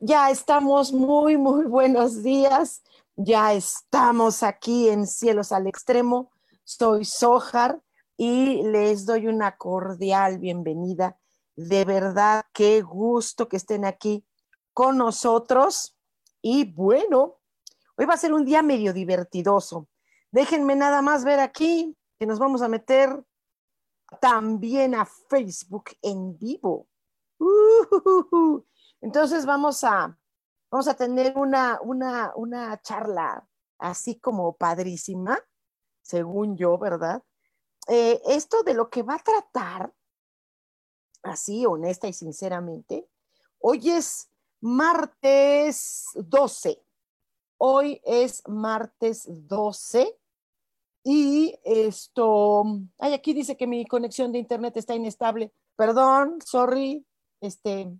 Ya estamos muy, muy buenos días. Ya estamos aquí en Cielos al Extremo. Soy Sojar y les doy una cordial bienvenida. De verdad, qué gusto que estén aquí con nosotros. Y bueno, hoy va a ser un día medio divertidoso. Déjenme nada más ver aquí que nos vamos a meter también a Facebook en vivo. Uh, entonces vamos a, vamos a tener una, una, una charla así como padrísima, según yo, ¿verdad? Eh, esto de lo que va a tratar, así honesta y sinceramente, hoy es martes 12. Hoy es martes 12 y esto, ay, aquí dice que mi conexión de internet está inestable. Perdón, sorry, este,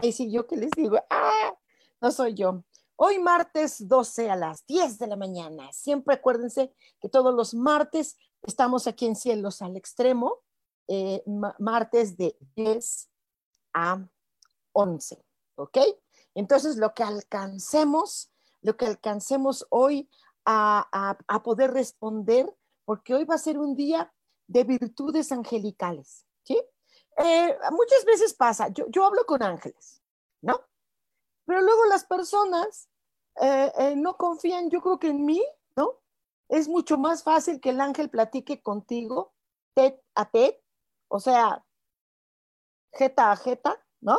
Ahí sí, yo que les digo, ah, no soy yo. Hoy martes 12 a las 10 de la mañana. Siempre acuérdense que todos los martes estamos aquí en Cielos al Extremo, eh, martes de 10 a 11, ¿ok? Entonces, lo que alcancemos, lo que alcancemos hoy a, poder responder, porque hoy va a ser un día de virtudes angelicales, ¿sí? Eh, muchas veces pasa, yo, yo, hablo con ángeles, ¿no? Pero luego las personas eh, eh, no confían, yo creo que en mí, ¿no? Es mucho más fácil que el ángel platique contigo, tet a tet, o sea, jeta a jeta, ¿no?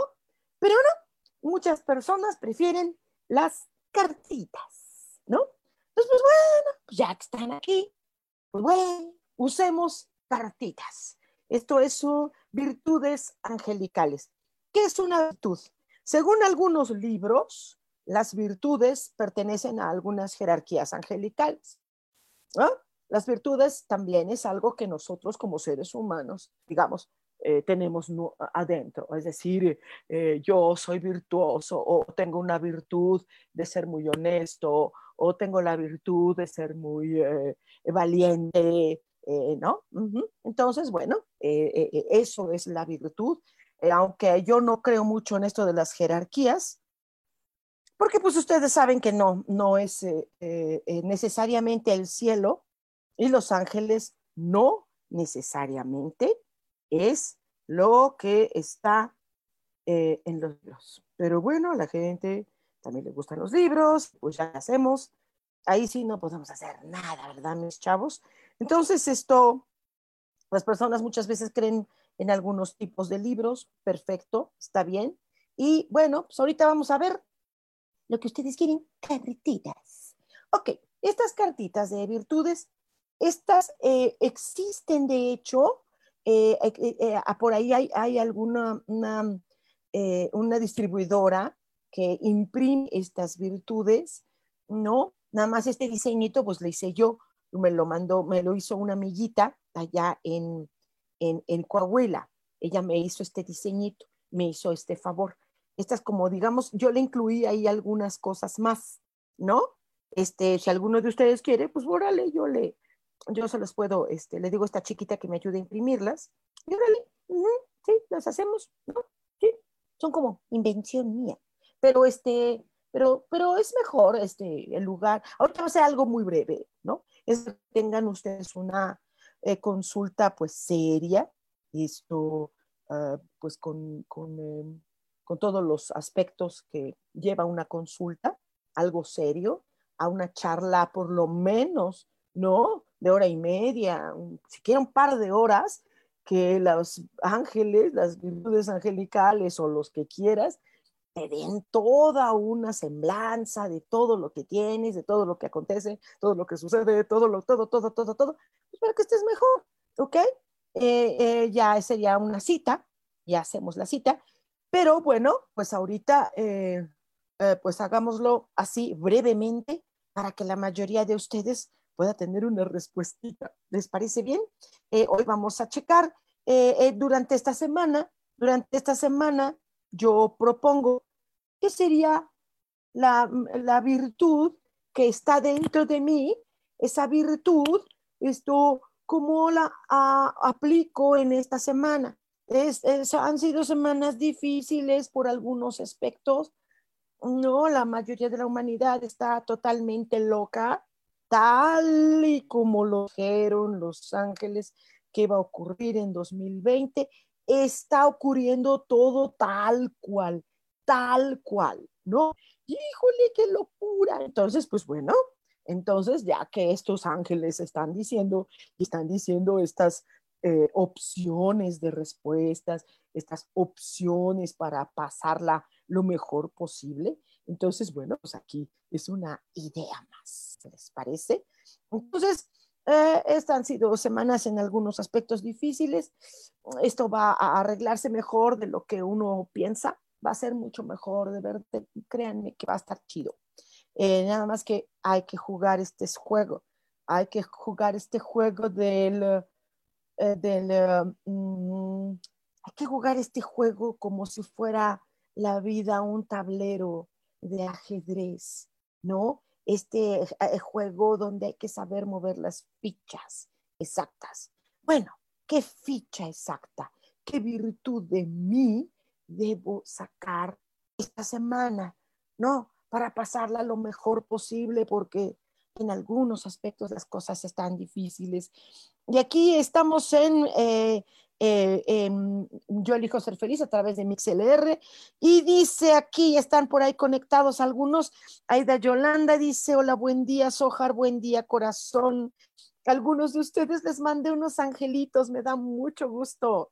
Pero no, muchas personas prefieren las cartitas, ¿no? Entonces, pues bueno, pues ya que están aquí, pues bueno, usemos cartitas. Esto es su virtudes angelicales. ¿Qué es una virtud? Según algunos libros, las virtudes pertenecen a algunas jerarquías angelicales. Las virtudes también es algo que nosotros como seres humanos, digamos, eh, tenemos adentro. Es decir, eh, yo soy virtuoso o tengo una virtud de ser muy honesto o tengo la virtud de ser muy eh, valiente eh, ¿no? Entonces, bueno, eh, eh, eso es la virtud, aunque yo no creo mucho en esto de las jerarquías, porque pues ustedes saben que no, no es necesariamente el cielo y los ángeles no necesariamente es lo que está en los libros. Pero bueno, a la gente también le gustan los libros, pues ya hacemos. Ahí sí no podemos hacer nada, ¿verdad, mis chavos? Entonces, esto, las personas muchas veces creen en algunos tipos de libros, perfecto, está bien. Y bueno, pues ahorita vamos a ver lo que ustedes quieren, cartitas. Ok, estas cartitas de virtudes, estas eh, existen de hecho, eh, eh, ah, por ahí hay, alguna una, una distribuidora que imprime estas virtudes, ¿no? Nada más este diseñito, pues le hice yo me lo mandó, me lo hizo una amiguita allá en, en, Coahuila. Ella me hizo este diseñito, me hizo este favor. Estas como, digamos, yo le incluí ahí algunas cosas más, ¿no? Este, si alguno de ustedes quiere, pues órale, yo le, yo se los puedo, este, le digo a esta chiquita que me ayude a imprimirlas, y órale, sí, las hacemos, ¿no? Sí, son como invención mía. Pero este, pero, pero es mejor este, el lugar. Ahorita va a ser algo muy breve, ¿no? Es que tengan ustedes una eh, consulta pues seria, esto ah, pues con, con, em, con, todos los aspectos que lleva una consulta, algo serio, a una charla por lo menos, ¿no? De hora y media, siquiera un par de horas, que los ángeles, las virtudes angelicales o los que quieras, te den toda una semblanza de todo lo que tienes, de todo lo que acontece, todo lo que sucede, todo lo, todo, todo, todo, todo, pues para que estés mejor, ¿ok? Eh, eh, ya sería una cita, ya hacemos la cita, pero bueno, pues ahorita, eh, pues hagámoslo así brevemente para que la mayoría de ustedes pueda tener una respuesta. ¿Les parece bien? Eh, hoy vamos a checar eh, eh, durante esta semana, durante esta semana yo propongo qué sería la, la, virtud que está dentro de mí, esa virtud, esto, cómo la aplico en esta semana. Es, han sido semanas difíciles por algunos aspectos. No, la mayoría de la humanidad está totalmente loca tal y como lo dijeron los ángeles que va a ocurrir en 2020, está ocurriendo todo tal cual, tal cual, ¿no? Híjole, qué locura. Entonces, pues bueno, entonces ya que estos ángeles están diciendo están diciendo estas eh, opciones de respuestas, estas opciones para pasarla lo mejor posible, entonces, bueno, pues aquí es una idea más, ¿les parece? Entonces, eh, estas han sido semanas en algunos aspectos difíciles. Esto va a arreglarse mejor de lo que uno piensa. Va a ser mucho mejor, de verdad. Créanme que va a estar chido. Eh, nada más que hay que jugar este juego. Hay que jugar este juego del... Eh, del mm, hay que jugar este juego como si fuera la vida un tablero de ajedrez, ¿no? Este eh, juego donde hay que saber mover las fichas exactas. Bueno, ¿qué ficha exacta? ¿Qué virtud de mí debo sacar esta semana? ¿No? Para pasarla lo mejor posible porque en algunos aspectos las cosas están difíciles. Y aquí estamos en eh, eh, yo elijo ser feliz a través de MixLR. Y dice aquí, están por ahí conectados algunos. Aida Yolanda dice, hola, buen día, Sojar, buen día, corazón. Algunos de ustedes les mandé unos angelitos, me da mucho gusto.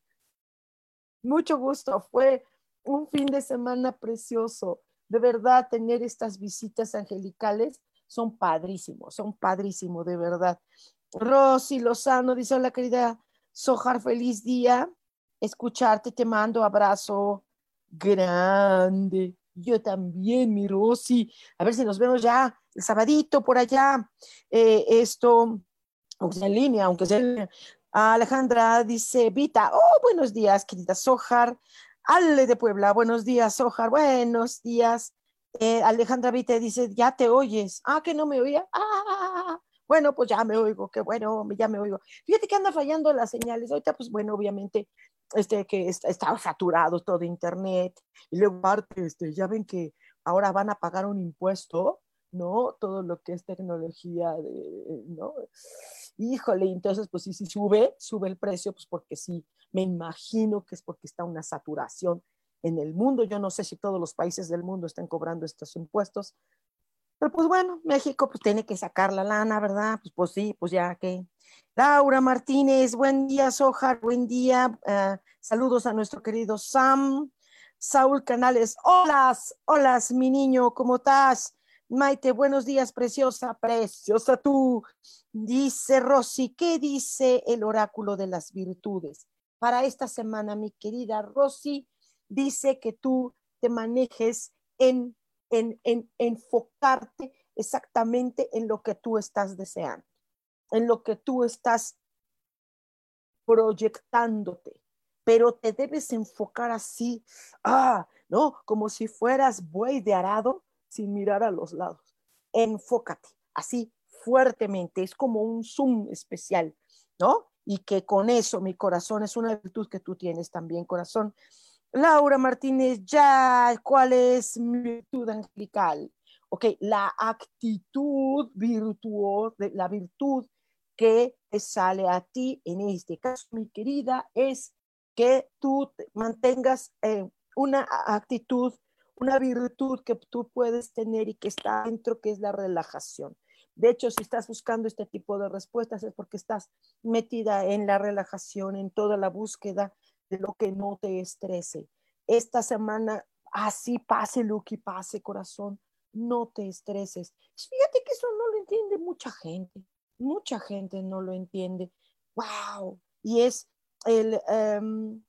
Mucho gusto. Fue un fin de semana precioso. De verdad, tener estas visitas angelicales son padrísimos, son padrísimos, de verdad. Rosy Lozano dice, hola querida Sojar, feliz día. Escucharte, te mando abrazo grande. Yo también, mi Rosy. A ver si nos vemos ya el sabadito por allá. Eh, esto, aunque sea en línea, aunque sea en línea. Alejandra dice, Vita, oh, buenos días, querida Sojar. Ale de Puebla, buenos días, Sojar, buenos días. Eh, Alejandra Vita dice, ya te oyes. Ah, que no me oía. Ah, bueno, pues ya me oigo, qué bueno, ya me oigo. Fíjate que anda fallando las señales. Ahorita, pues bueno, obviamente, este, que está, saturado todo internet. Y luego, aparte, este, ya ven que ahora van a pagar un impuesto, ¿no? Todo lo que es tecnología, de, ¿no? Híjole, entonces, pues sí, sí sube, sube el precio, pues porque sí, me imagino que es porque está una saturación en el mundo. Yo no sé si todos los países del mundo están cobrando estos impuestos, pero pues bueno, México pues tiene que sacar la lana, ¿verdad? Pues, pues sí, pues ya que. Laura Martínez, buen día, Sojar, buen día. Eh, saludos a nuestro querido Sam. Saúl Canales, hola, hola, mi niño, ¿cómo estás? Maite, buenos días, preciosa, preciosa tú. Dice Rosy, ¿qué dice el oráculo de las virtudes? Para esta semana, mi querida Rosy, dice que tú te manejes en en, enfocarte exactamente en lo que tú estás deseando, en lo que tú estás proyectándote, pero te debes enfocar así, ah, ¿no? Como si fueras buey de arado sin mirar a los lados. Enfócate así fuertemente, es como un zoom especial, ¿no? Y que con eso mi corazón es una virtud que tú tienes también, corazón. Laura Martínez, ya, ¿cuál es mi virtud angelical? Ok, la actitud virtuosa, la virtud que te sale a ti, en este caso, mi querida, es que tú mantengas una actitud una virtud que tú puedes tener y que está dentro, que es la relajación. De hecho, si estás buscando este tipo de respuestas es porque estás metida en la relajación, en toda la búsqueda de lo que no te estrese. Esta semana, así pase, Lucky, pase, corazón, no te estreses. Fíjate que eso no lo entiende mucha gente. Mucha gente no lo entiende. ¡Wow! Y es el, em,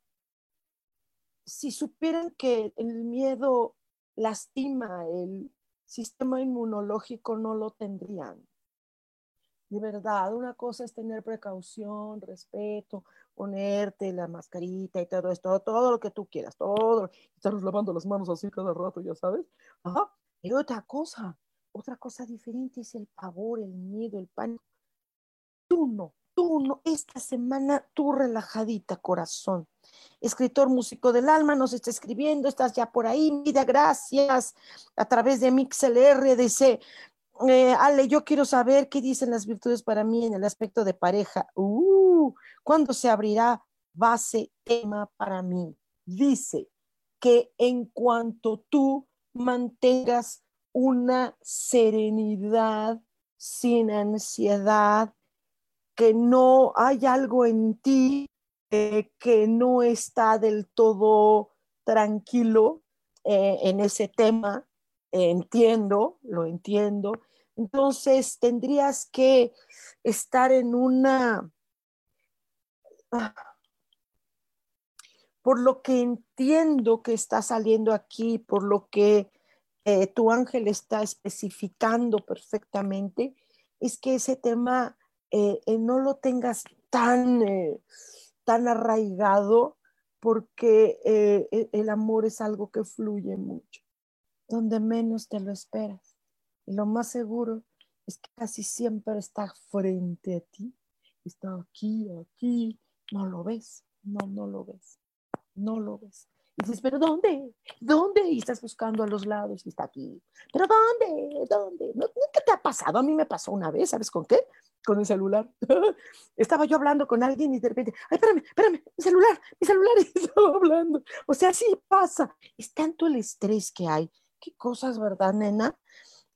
si supieran que el miedo lastima el sistema inmunológico, no lo tendrían. De verdad, una cosa es tener precaución, respeto, ponerte la mascarita y todo esto, todo lo que tú quieras, todo, estar lavando las manos así cada rato, ya sabes. Y otra cosa, otra cosa diferente es el pavor, el miedo, el pánico. Tú no, esta semana tú relajadita, corazón. Escritor músico del alma nos está escribiendo, estás ya por ahí, vida, gracias. A través de MixLR dice, eh, Ale, yo quiero saber qué dicen las virtudes para mí en el aspecto de pareja. Uh, ¿Cuándo se abrirá base tema para mí? Dice que en cuanto tú mantengas una serenidad sin ansiedad, que no hay algo en ti que no está del todo tranquilo eh, en ese tema, entiendo, lo entiendo. Entonces tendrías que estar en una... Ah, por lo que entiendo que está saliendo aquí, por lo que eh, tu ángel está especificando perfectamente, es que ese tema eh, eh, no lo tengas tan, eh, tan arraigado porque el amor es algo que fluye mucho, donde menos te lo esperas. Y lo más seguro es que casi siempre está frente a ti, está aquí, aquí, no lo ves, no, no lo ves, no lo ves. Y dices, pero ¿dónde? ¿Dónde? Y estás buscando a los lados y está aquí. ¿Pero dónde? ¿Dónde? ¿No, ¿Qué te ha pasado? A mí me pasó una vez, ¿sabes con qué? Con el celular. estaba yo hablando con alguien y de repente, ay, espérame, espérame, mi celular, mi celular, y estaba hablando. O sea, sí pasa. Es tanto el estrés que hay. Qué cosas, ¿verdad, nena?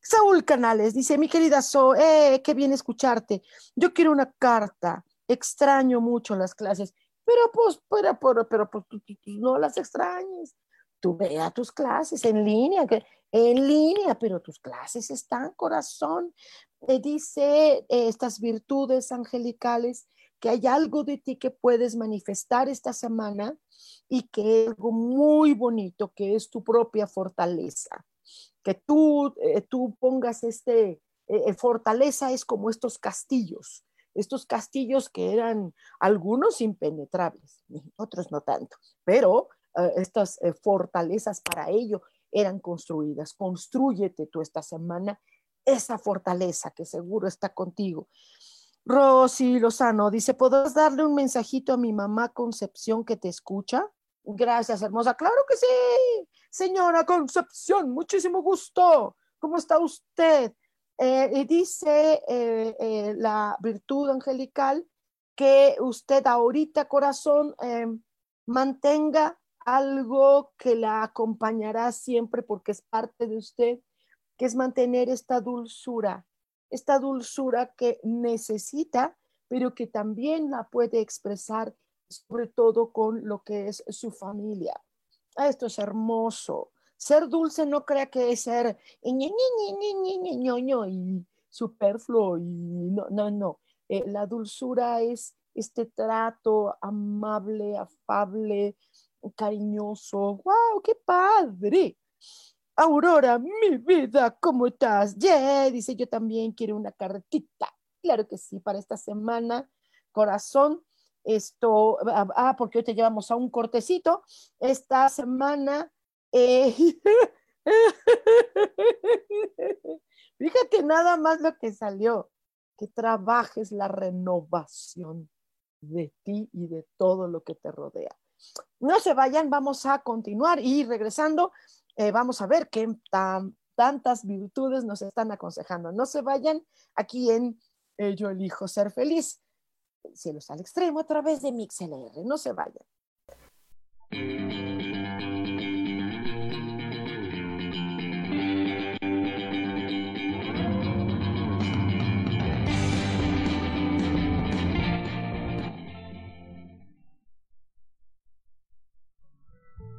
Saúl Canales dice, mi querida So, eh, qué bien escucharte. Yo quiero una carta. Extraño mucho las clases. Pero pues, pero, pero, pero pues, no las extrañes. Tú ve a tus clases en línea, que, en línea, pero tus clases están, corazón. Eh, dice eh, estas virtudes angelicales que hay algo de ti que puedes manifestar esta semana y que algo muy bonito, que es tu propia fortaleza. Que tú, eh, tú pongas este, fortaleza es como estos castillos, estos castillos que eran algunos impenetrables, otros no tanto, pero eh, estas eh, fortalezas para ello eran construidas. Construyete tú esta semana esa fortaleza que seguro está contigo. Rosy Lozano dice, ¿podrás darle un mensajito a mi mamá Concepción que te escucha? Gracias, hermosa. Claro que sí, señora Concepción, muchísimo gusto. ¿Cómo está usted? Eh, dice eh, eh, la virtud angelical que usted ahorita, corazón, mantenga algo que la acompañará siempre porque es parte de usted, que es mantener esta dulzura, esta dulzura que necesita, pero que también la puede expresar sobre todo con lo que es su familia. Esto es hermoso. Ser dulce no crea que es ser y superfluo y no, no, no. Eh, la dulzura es este trato amable, afable, cariñoso. ¡Wow! ¡Qué padre! Aurora, mi vida, ¿cómo estás? Yeah, dice yo también quiero una cartita. Claro que sí, para esta semana, corazón. Esto, ah, ah porque hoy te llevamos a un cortecito. Esta semana eh, fíjate nada más lo que salió, que trabajes la renovación de ti y de todo lo que te rodea. No se vayan, vamos a continuar y regresando, eh, vamos a ver qué tantas virtudes nos están aconsejando. No se vayan aquí en eh, Yo elijo ser feliz. Cielos al extremo a través de MixLR. No se vayan.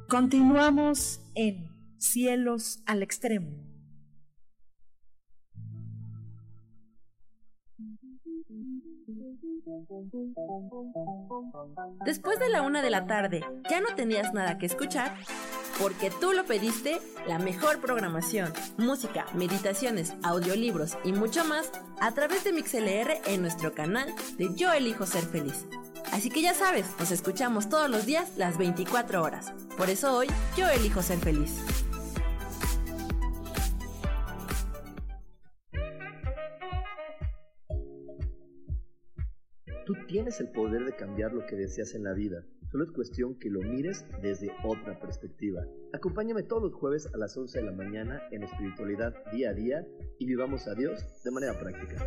Continuamos en Cielos al Extremo. Después de la una de la tarde, ¿ya no tenías nada que escuchar? Porque tú lo pediste, la mejor programación, música, meditaciones, audiolibros y mucho más a través de MixLR en nuestro canal de Yo Elijo Ser Feliz. Así que ya sabes, nos escuchamos todos los días las 24 horas. Por eso hoy yo elijo ser feliz. Tú tienes el poder de cambiar lo que deseas en la vida. Solo es cuestión que lo mires desde otra perspectiva. Acompáñame todos los jueves a las 11 de la mañana en espiritualidad día a día y vivamos a Dios de manera práctica.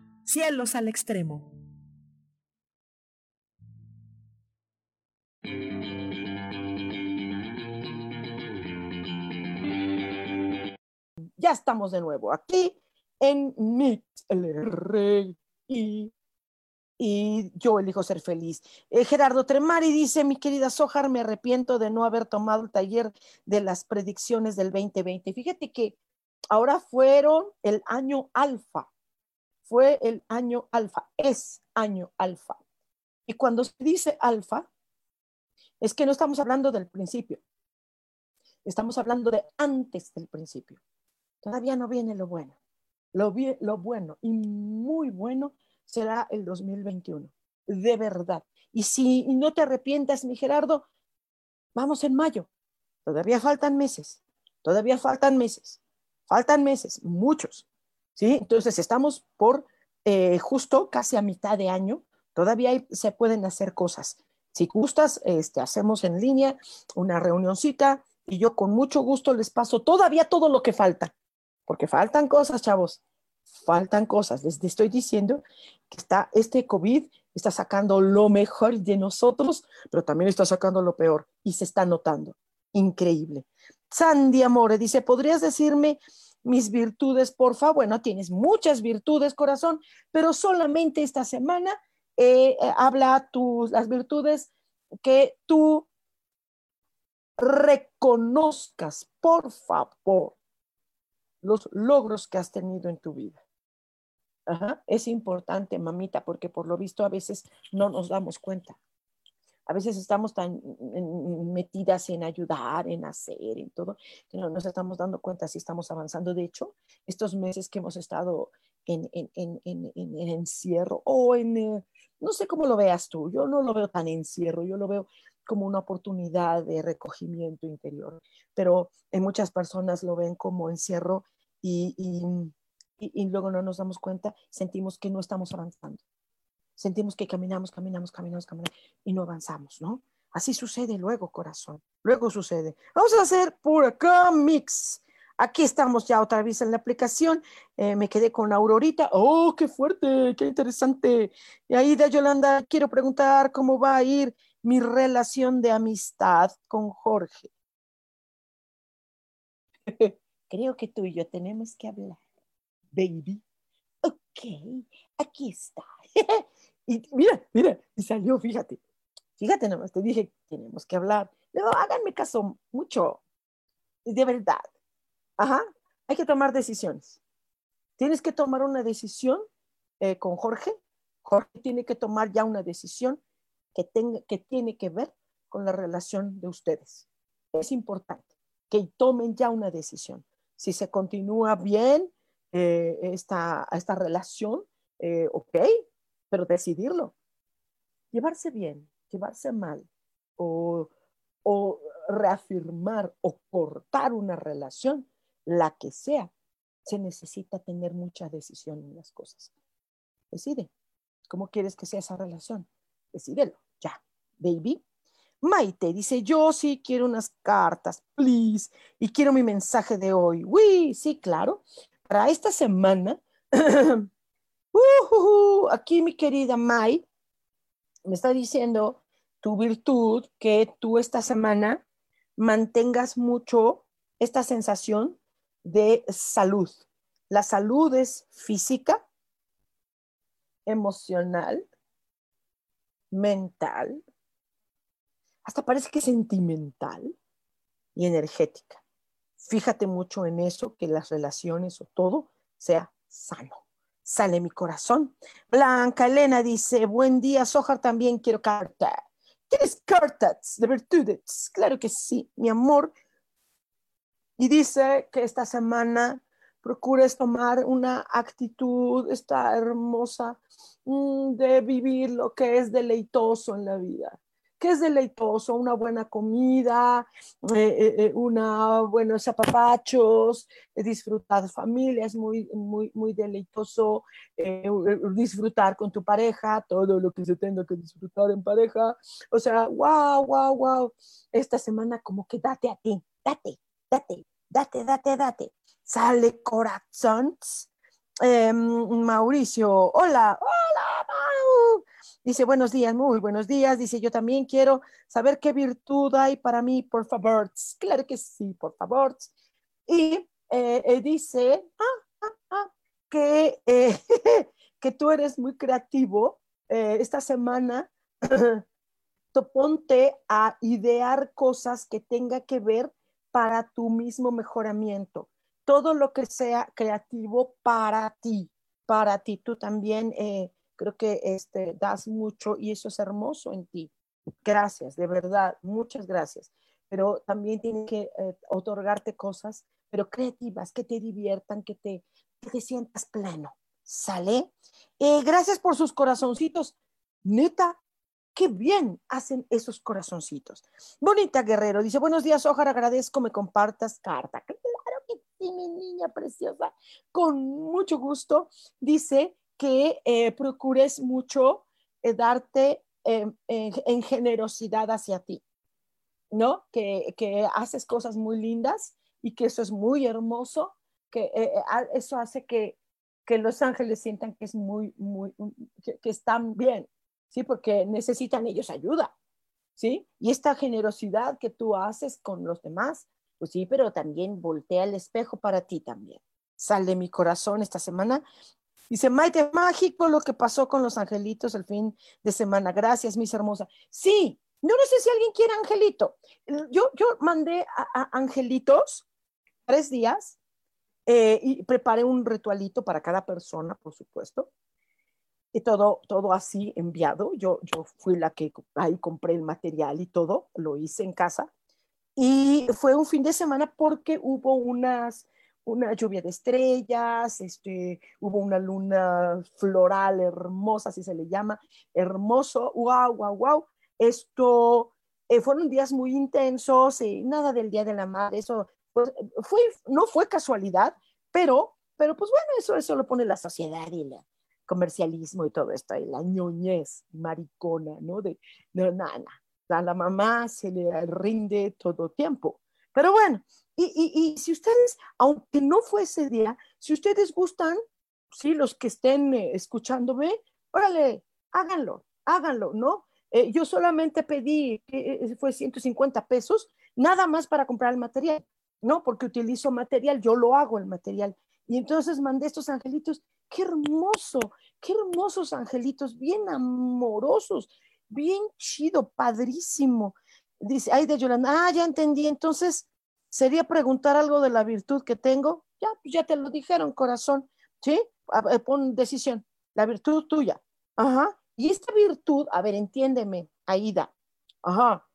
Cielos al Extremo. Ya estamos de nuevo aquí en MixLR y, y yo elijo ser feliz. Eh, Gerardo Tremari dice, mi querida Sojar, me arrepiento de no haber tomado el taller de las predicciones del 2020. Fíjate que ahora fueron el año alfa, fue el año alfa, es año alfa. Y cuando se dice alfa, es que no estamos hablando del principio, estamos hablando de antes del principio. Todavía no viene lo bueno. Lo, lo bueno y muy bueno será el 2021, de verdad. Y si no te arrepientas, mi Gerardo, vamos en mayo. Todavía faltan meses, todavía faltan meses, faltan meses, muchos. ¿Sí? Entonces estamos por eh, justo casi a mitad de año, todavía se pueden hacer cosas. Si gustas, este, hacemos en línea una reunioncita y yo con mucho gusto les paso todavía todo lo que falta, porque faltan cosas, chavos, faltan cosas. Les estoy diciendo que está este COVID está sacando lo mejor de nosotros, pero también está sacando lo peor y se está notando. Increíble. Sandy Amore dice, ¿podrías decirme mis virtudes, por favor? Bueno, tienes muchas virtudes, corazón, pero solamente esta semana eh, eh, habla tus, las virtudes que tú reconozcas, por favor, los logros que has tenido en tu vida. Es importante, mamita, porque por lo visto a veces no nos damos cuenta. A veces estamos tan metidas en ayudar, en hacer, en todo, que no nos estamos dando cuenta si estamos avanzando. De hecho, estos meses que hemos estado en, encierro o en, eh, no sé cómo lo veas tú, yo no lo veo tan encierro, yo lo veo como una oportunidad de recogimiento interior, pero en muchas personas lo ven como encierro y, y, luego no nos damos cuenta, sentimos que no estamos avanzando, sentimos que caminamos, caminamos, caminamos, caminamos y no avanzamos, ¿no? Así sucede luego, corazón, luego sucede. Vamos a hacer por acá mix. Aquí estamos ya otra vez en la aplicación. Eh, me quedé con Aurorita. ¡Oh, qué fuerte! ¡Qué interesante! Y ahí de Yolanda, quiero preguntar cómo va a ir mi relación de amistad con Jorge. Creo que tú y yo tenemos que hablar, baby. Ok, aquí está. y mira, mira, y salió, fíjate. Fíjate nomás, te dije, tenemos que hablar. Luego, háganme caso mucho, de verdad. Ajá, hay que tomar decisiones. Tienes que tomar una decisión eh, con Jorge. Jorge tiene que tomar ya una decisión que, tenga, que tiene que ver con la relación de ustedes. Es importante que tomen ya una decisión. Si se continúa bien eh, esta, esta relación, eh, ok, pero decidirlo. Llevarse bien, llevarse mal o, reafirmar o cortar una relación, la que sea, se necesita tener mucha decisión en las cosas. Decide. ¿Cómo quieres que sea esa relación? Decídelo, ya, baby. Maite dice, yo sí quiero unas cartas, please, y quiero mi mensaje de hoy. Uy, sí, claro. Para esta semana, uh, aquí mi querida Mai me está diciendo tu virtud que tú esta semana mantengas mucho esta sensación de salud. La salud es física, emocional, mental, hasta parece que sentimental y energética. Fíjate mucho en eso, que las relaciones o todo sea sano. Sale mi corazón. Blanca Elena dice, buen día, Sojar, también quiero carta. ¿Quieres cartas de virtudes? Claro que sí, mi amor. Y dice que esta semana procures tomar una actitud, esta hermosa, mm, de vivir lo que es deleitoso en la vida. ¿Qué es deleitoso? Una buena comida, eh, eh, eh, una buenos zapapachos, disfrutar familia, es muy, muy, muy deleitoso disfrutar con tu pareja, todo lo que se tenga que disfrutar en pareja. O sea, wow, wow, wow. Esta semana como que date a ti, date, date, date, date, date sale corazón. Em, Mauricio, hola, hola, Mau. Dice, buenos días, muy buenos días. Dice, yo también quiero saber qué virtud hay para mí, por favor. Claro que sí, por favor. Y eh, eh, dice ah, ah, ah, que, eh, que tú eres muy creativo. esta semana, ponte a idear cosas que tenga que ver para tu mismo mejoramiento todo lo que sea creativo para ti, para ti. Tú también creo que este, das mucho y eso es hermoso en ti. Gracias, de verdad, muchas gracias. Pero también tiene que eh, otorgarte cosas, pero creativas, que te diviertan, que te, te sientas pleno. ¿Sale? Eh, gracias por sus corazoncitos. Neta, qué bien hacen esos corazoncitos. Bonita Guerrero dice, buenos días, Ojar, agradezco, me compartas carta mi niña preciosa, con mucho gusto, dice que eh, procures mucho eh, darte em, en, generosidad hacia ti, ¿no? Que, que, haces cosas muy lindas y que eso es muy hermoso, que eh, eso hace que, que, los ángeles sientan que es muy, muy, que, que están bien, ¿sí? Porque necesitan ellos ayuda, ¿sí? Y esta generosidad que tú haces con los demás pues sí, pero también voltea el espejo para ti también. Sal de mi corazón esta semana. Dice, Maite, mágico lo que pasó con los angelitos el fin de semana. Gracias, mis hermosa. Sí, no, no sé si alguien quiere angelito. Yo, yo mandé a, angelitos tres días eh, y preparé un ritualito para cada persona, por supuesto. Y todo, todo así enviado. Yo, yo fui la que ahí compré el material y todo, lo hice en casa. Y fue un fin de semana porque hubo unas, una lluvia de estrellas, este, hubo una luna floral hermosa, así se le llama, hermoso, wow, wow, wow. Esto eh, fueron días muy intensos, y nada del Día de la Madre, eso pues, fue, no fue casualidad, pero, pero pues bueno, eso, eso lo pone la sociedad y el comercialismo y todo esto, y la ñoñez maricona, ¿no? De, no, nada, a la mamá se le rinde todo tiempo. Pero bueno, y, si ustedes, aunque no fue ese día, si ustedes gustan, sí, los que estén eh, escuchándome, órale, háganlo, háganlo, ¿no? Eh, yo solamente pedí, eh, fue 150 pesos, nada más para comprar el material, ¿no? Porque utilizo material, yo lo hago el material. Y entonces mandé estos angelitos, qué hermoso, qué hermosos angelitos, bien amorosos, bien chido, padrísimo. Dice, ay de Yolanda, ah, ya entendí, entonces sería preguntar algo de la virtud que tengo. Ya, pues ya te lo dijeron, corazón, ¿sí? Pon decisión, la virtud tuya. Ajá. Y esta virtud, a ver, entiéndeme, Aida. Ajá.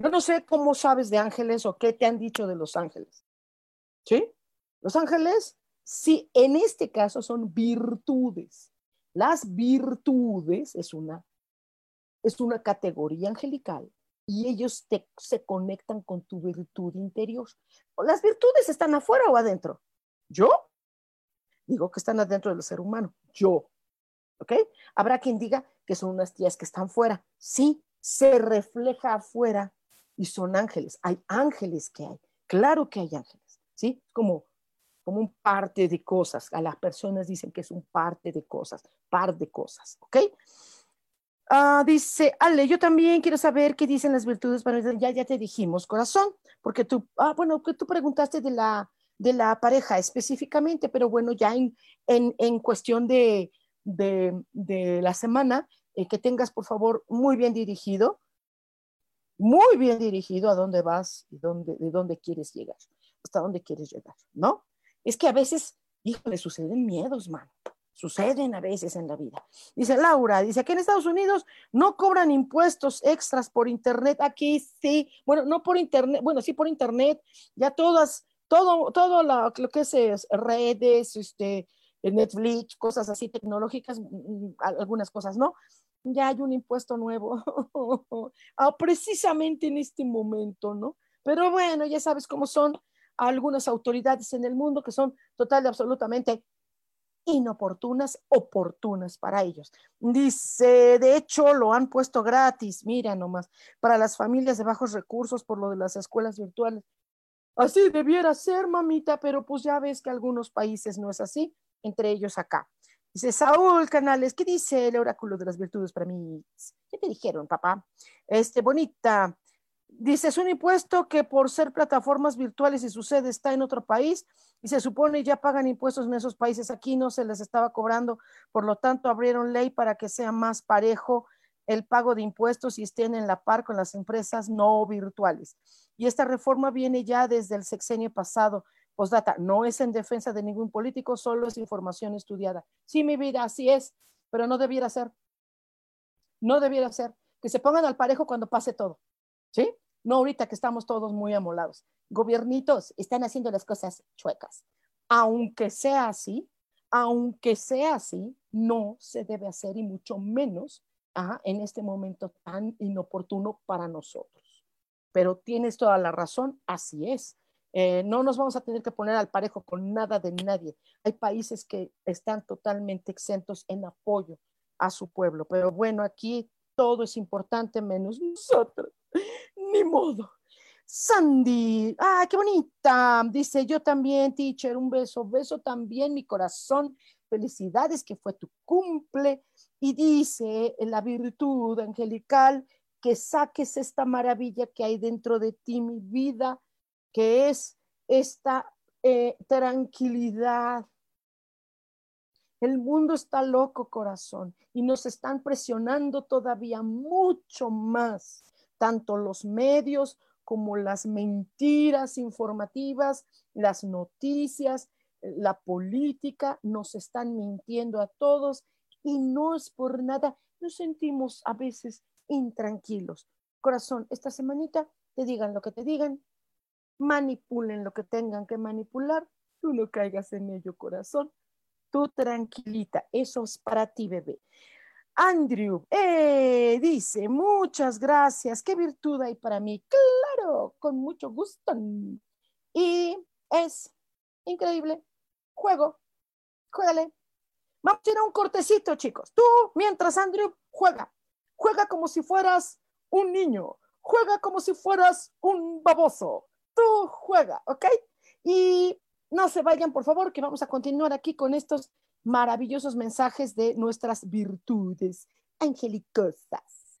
Yo no sé cómo sabes de ángeles o qué te han dicho de los ángeles. ¿Sí? Los ángeles, sí, en este caso son virtudes. Las virtudes es una, es una categoría angelical y ellos te, se conectan con tu virtud interior. ¿Las virtudes están afuera o adentro? ¿Yo? Digo que están adentro del ser humano. Yo. ¿Ok? Habrá quien diga que son unas tías que están fuera. Sí, se refleja afuera y son ángeles. Hay ángeles que hay. Claro que hay ángeles. ¿Sí? Como, como un parte de cosas. A las personas dicen que es un parte de cosas, par de cosas. ¿Ok? Ah, dice, Ale, yo también quiero saber qué dicen las virtudes para ya, ya te dijimos, corazón, porque tú, ah, bueno, que tú preguntaste de la, de la pareja específicamente, pero bueno, ya en, en, en cuestión de, de, de, la semana, eh, que tengas, por favor, muy bien dirigido, muy bien dirigido a dónde vas y dónde, de dónde quieres llegar, hasta dónde quieres llegar, ¿no? Es que a veces, híjole, suceden miedos, mano suceden a veces en la vida. Dice Laura, dice, aquí en Estados Unidos no cobran impuestos extras por Internet, aquí sí, bueno, no por Internet, bueno, sí por Internet, ya todas, todo, todo lo, que es, redes, este, Netflix, cosas así tecnológicas, mm, mm, algunas cosas, ¿no? Ya hay un impuesto nuevo, ah, precisamente en este momento, ¿no? Pero bueno, ya sabes cómo son algunas autoridades en el mundo que son total y absolutamente inoportunas, oportunas para ellos. Dice, de hecho, lo han puesto gratis, mira nomás, para las familias de bajos recursos por lo de las escuelas virtuales. Así debiera ser, mamita, pero pues ya ves que algunos países no es así, entre ellos acá. Dice Saúl Canales, ¿qué dice el oráculo de las virtudes para mí? ¿Qué te dijeron, papá? Este, bonita. Dice, es un impuesto que por ser plataformas virtuales y su sede está en otro país, y se supone ya pagan impuestos en esos países. Aquí no se les estaba cobrando, por lo tanto abrieron ley para que sea más parejo el pago de impuestos y estén en la par con las empresas no virtuales. Y esta reforma viene ya desde el sexenio pasado. Postdata, no es en defensa de ningún político, solo es información estudiada. Sí, mi vida, así es, pero no debiera ser. No debiera ser. Que se pongan al parejo cuando pase todo. ¿Sí? No ahorita que estamos todos muy amolados gobiernitos están haciendo las cosas chuecas. Aunque sea así, aunque sea así, no se debe hacer y mucho menos en este momento tan inoportuno para nosotros. Pero tienes toda la razón, así es. Eh, no nos vamos a tener que poner al parejo con nada de nadie. Hay países que están totalmente exentos en apoyo a su pueblo, pero bueno, aquí todo es importante menos nosotros. Ni modo. Sandy, ah, qué bonita. Dice, yo también, teacher, un beso, beso también mi corazón. Felicidades que fue tu cumple. Y dice, en la virtud angelical, que saques esta maravilla que hay dentro de ti, mi vida, que es esta eh, tranquilidad. El mundo está loco, corazón, y nos están presionando todavía mucho más, tanto los medios como las mentiras informativas, las noticias, la política, nos están mintiendo a todos y no es por nada, nos sentimos a veces intranquilos. Corazón, esta semanita te digan lo que te digan, manipulen lo que tengan que manipular, tú no caigas en ello, corazón. Tú tranquilita, eso es para ti, bebé. Andrew eh, dice, muchas gracias, qué virtud hay para mí. Claro, con mucho gusto. Y es increíble. Juego, juégale. Vamos a ir a un cortecito, chicos. Tú, mientras Andrew juega, juega como si fueras un niño, juega como si fueras un baboso. Tú juega, ¿ok? Y no se vayan, por favor, que vamos a continuar aquí con estos maravillosos mensajes de nuestras virtudes angelicosas.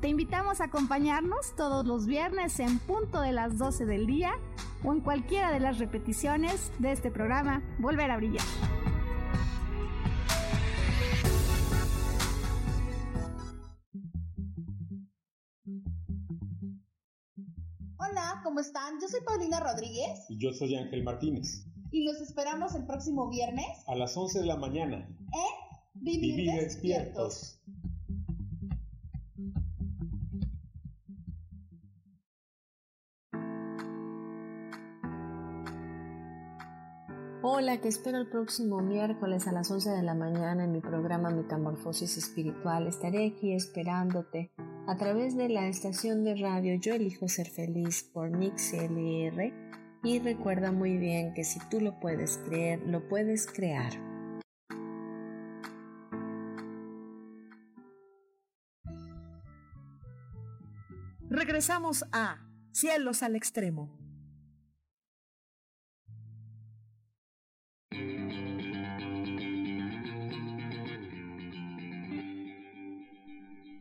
Te invitamos a acompañarnos todos los viernes en punto de las 12 del día o en cualquiera de las repeticiones de este programa Volver a Brillar. Hola, ¿cómo están? Yo soy Paulina Rodríguez. Y yo soy Ángel Martínez. Y los esperamos el próximo viernes. A las 11 de la mañana. En Vivir, despiertos. Hola, te espero el próximo miércoles a las 11 de la mañana en mi programa Metamorfosis Espiritual. Estaré aquí esperándote a través de la estación de radio Yo Elijo Ser Feliz por Mix LR y recuerda muy bien que si tú lo puedes creer, lo puedes crear. Regresamos a Cielos al Extremo.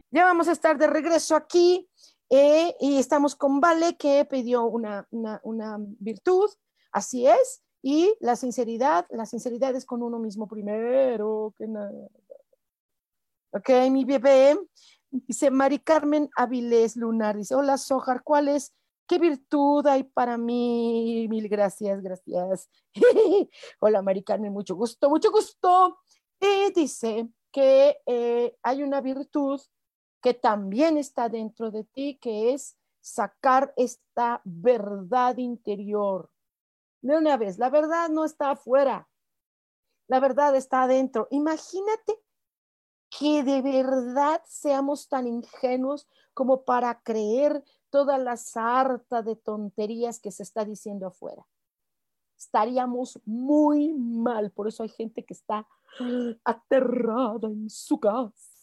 Ya vamos a estar de regreso aquí eh, y estamos con Vale que pidió una, una, virtud, así es, y la sinceridad, la sinceridad es con uno mismo primero que nada. Ok, mi bebé, dice Mari Carmen Avilés Lunar, dice, hola Sojar, ¿cuál es? ¿Qué virtud hay para mí? Mil gracias, gracias. hola Mari Carmen, mucho gusto, mucho gusto. Y dice que eh, hay una virtud que también está dentro de ti, que es sacar esta verdad interior. De una vez, la verdad no está afuera, la verdad está adentro. Imagínate que de verdad seamos tan ingenuos como para creer toda la sarta de tonterías que se está diciendo afuera. Estaríamos muy mal, por eso hay gente que está aterrada en su casa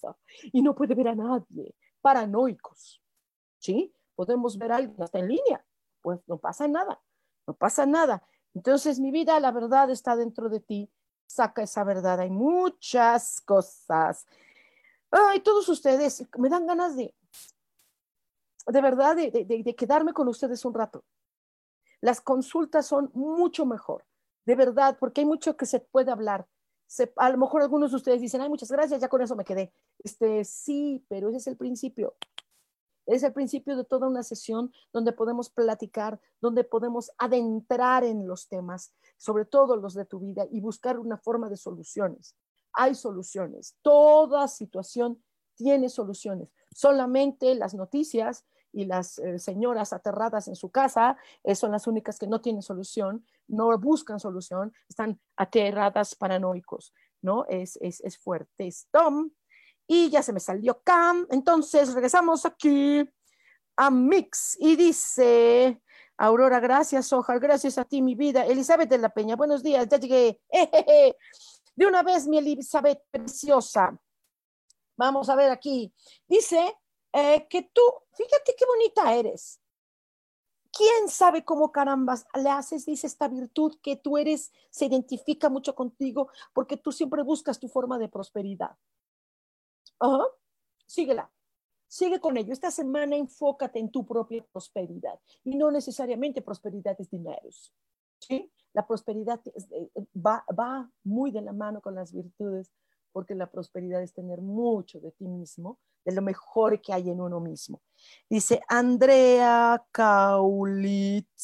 y no puede ver a nadie, paranoicos. ¿Sí? Podemos ver a alguien hasta en línea, pues no pasa nada, no pasa nada. Entonces, mi vida, la verdad está dentro de ti. Saca esa verdad. Hay muchas cosas. Ay, todos ustedes me dan ganas de, de verdad, de, de quedarme con ustedes un rato. Las consultas son mucho mejor, de verdad, porque hay mucho que se puede hablar a lo mejor algunos de ustedes dicen, ay, muchas gracias, ya con eso me quedé. Este, sí, pero ese es el principio. Es el principio de toda una sesión donde podemos platicar, donde podemos adentrar en los temas, sobre todo los de tu vida, y buscar una forma de soluciones. Hay soluciones. Toda situación tiene soluciones. Solamente las noticias y las eh, señoras aterradas en su casa eh, son las únicas que no tienen solución, no buscan solución, están aterradas, paranoicos. ¿no? Es, es, es fuerte, es Tom. Y ya se me salió Cam. Entonces regresamos aquí a Mix y dice, Aurora, gracias, Ojar, gracias a ti, mi vida. Elizabeth de la Peña, buenos días, ya llegué. De una vez, mi Elizabeth preciosa. Vamos a ver aquí. Dice eh, que tú, fíjate qué bonita eres. ¿Quién sabe cómo carambas le haces, dice esta virtud que tú eres, se identifica mucho contigo porque tú siempre buscas tu forma de prosperidad? Ajá, síguela, sigue con ello. Esta semana enfócate en tu propia prosperidad y no necesariamente prosperidad es dinero. ¿sí? La prosperidad va, va muy de la mano con las virtudes porque la prosperidad es tener mucho de ti mismo, de lo mejor que hay en uno mismo. Dice Andrea Kaulitz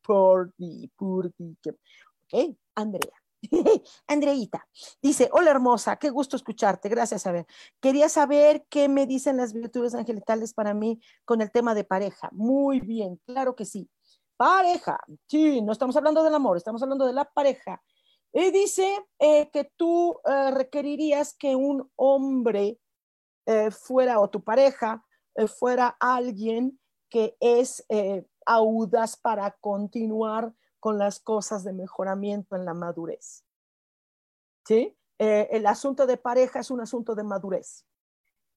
Purdy, Purdy, ok, Andrea. Andreita dice, hola hermosa, qué gusto escucharte, gracias a ver. Quería saber qué me dicen las virtudes angelicales para mí con el tema de pareja. Muy bien, claro que sí. Pareja, sí, no estamos hablando del amor, estamos hablando de la pareja. Y dice eh, que tú eh, requerirías que un hombre eh, fuera, o tu pareja, fuera alguien que es audaz para continuar con las cosas de mejoramiento en la madurez. ¿Sí? el asunto de pareja es un asunto de madurez.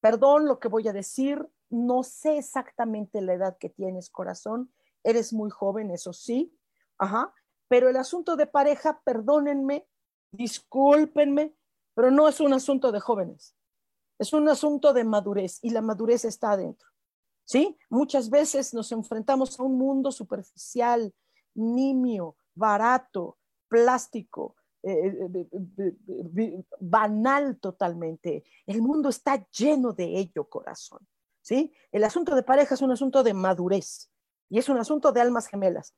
Perdón lo que voy a decir, no sé exactamente la edad que tienes, corazón. Eres muy joven, eso sí. Ajá. Pero el asunto de pareja, perdónenme, discúlpenme, pero no es un asunto de jóvenes. Es un asunto de madurez y la madurez está adentro. ¿Sí? Muchas veces nos enfrentamos a un mundo superficial, nimio, barato, plástico, eh, eh, banal totalmente. El mundo está lleno de ello, corazón. ¿Sí? El asunto de pareja es un asunto de madurez y es un asunto de almas gemelas,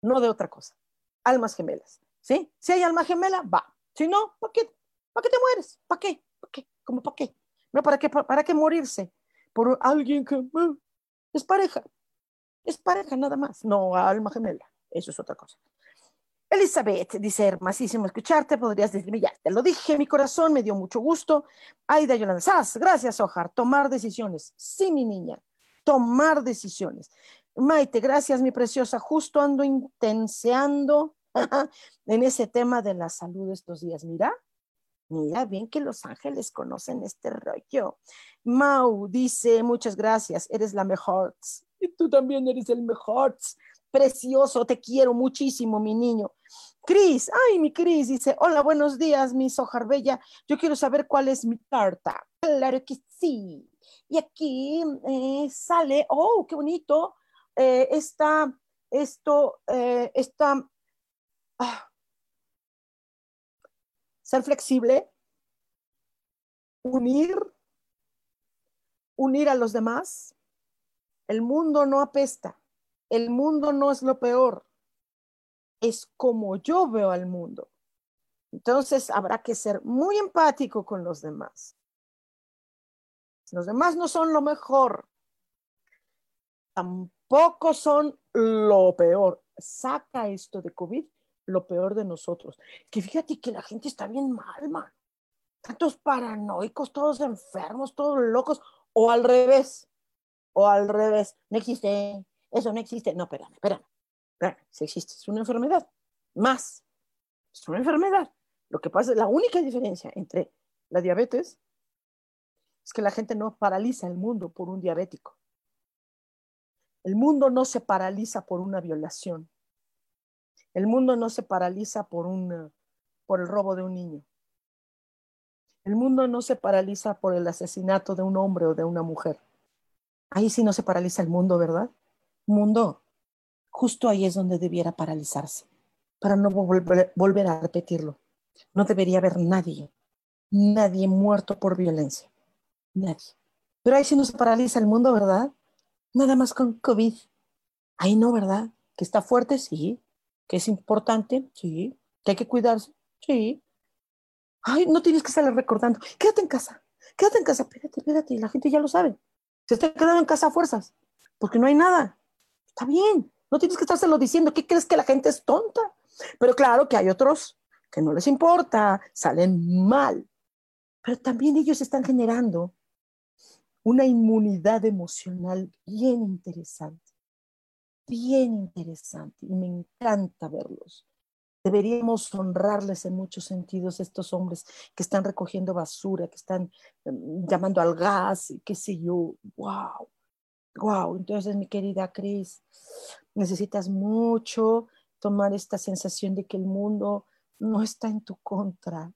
no de otra cosa almas gemelas, ¿sí? Si hay alma gemela, va. Si no, ¿para qué? ¿Para qué te mueres? ¿Para qué? ¿Para qué? ¿Cómo para qué? No, ¿para qué, para, qué morirse? Por alguien que uh, es pareja. Es pareja nada más, no alma gemela. Eso es otra cosa. Elizabeth dice, hermosísimo escucharte, podrías decirme, ya, te lo dije, mi corazón me dio mucho gusto. Aida Yolanda gracias, Ojar, tomar decisiones. Sí, mi niña, tomar decisiones. Maite, gracias, mi preciosa. Justo ando intenseando en ese tema de la salud estos días. Mira, mira, bien que los ángeles conocen este rollo. Mau dice, muchas gracias, eres la mejor. Y tú también eres el mejor. Precioso, te quiero muchísimo, mi niño. Cris, ay, mi Cris dice, hola, buenos días, mi Sojar Bella. Yo quiero saber cuál es mi carta. Claro que sí. Y aquí eh, sale, oh, qué bonito, eh, esta, esto, eh, esta, ah, ser flexible, unir, unir a los demás. El mundo no apesta, el mundo no es lo peor, es como yo veo al mundo. Entonces habrá que ser muy empático con los demás. Los demás no son lo mejor tampoco son lo peor. Saca esto de COVID lo peor de nosotros. Que fíjate que la gente está bien mal, man. Tantos paranoicos, todos enfermos, todos locos, o al revés, o al revés. No existe, eso no existe. No, espérame, espérame. espérame. Si existe, es una enfermedad. Más, es una enfermedad. Lo que pasa es la única diferencia entre la diabetes es que la gente no paraliza el mundo por un diabético. El mundo no se paraliza por una violación. El mundo no se paraliza por, por el robo de un niño. El mundo no se paraliza por el asesinato de un hombre o de una mujer. Ahí sí no se paraliza el mundo, ¿verdad? Mundo, justo ahí es donde debiera paralizarse, para no volver, volver a repetirlo. No debería haber nadie, nadie muerto por violencia. Nadie. Pero ahí sí no se paraliza el mundo, ¿verdad? Nada más con COVID. Ahí no, ¿verdad? Que está fuerte, sí. Que es importante, sí. Que hay que cuidarse, sí. Ay, no tienes que estarle recordando. Quédate en casa, quédate en casa, espérate, espérate. La gente ya lo sabe. Se está quedando en casa a fuerzas, porque no hay nada. Está bien, no tienes que estárselo diciendo. ¿Qué crees que la gente es tonta? Pero claro que hay otros que no les importa, salen mal, pero también ellos están generando una inmunidad emocional bien interesante, bien interesante, y me encanta verlos. Deberíamos honrarles en muchos sentidos estos hombres que están recogiendo basura, que están mm, llamando al gas, qué sé yo. ¡Wow! ¡Wow! Entonces, mi querida Cris, necesitas mucho tomar esta sensación de que el mundo no está en tu contra.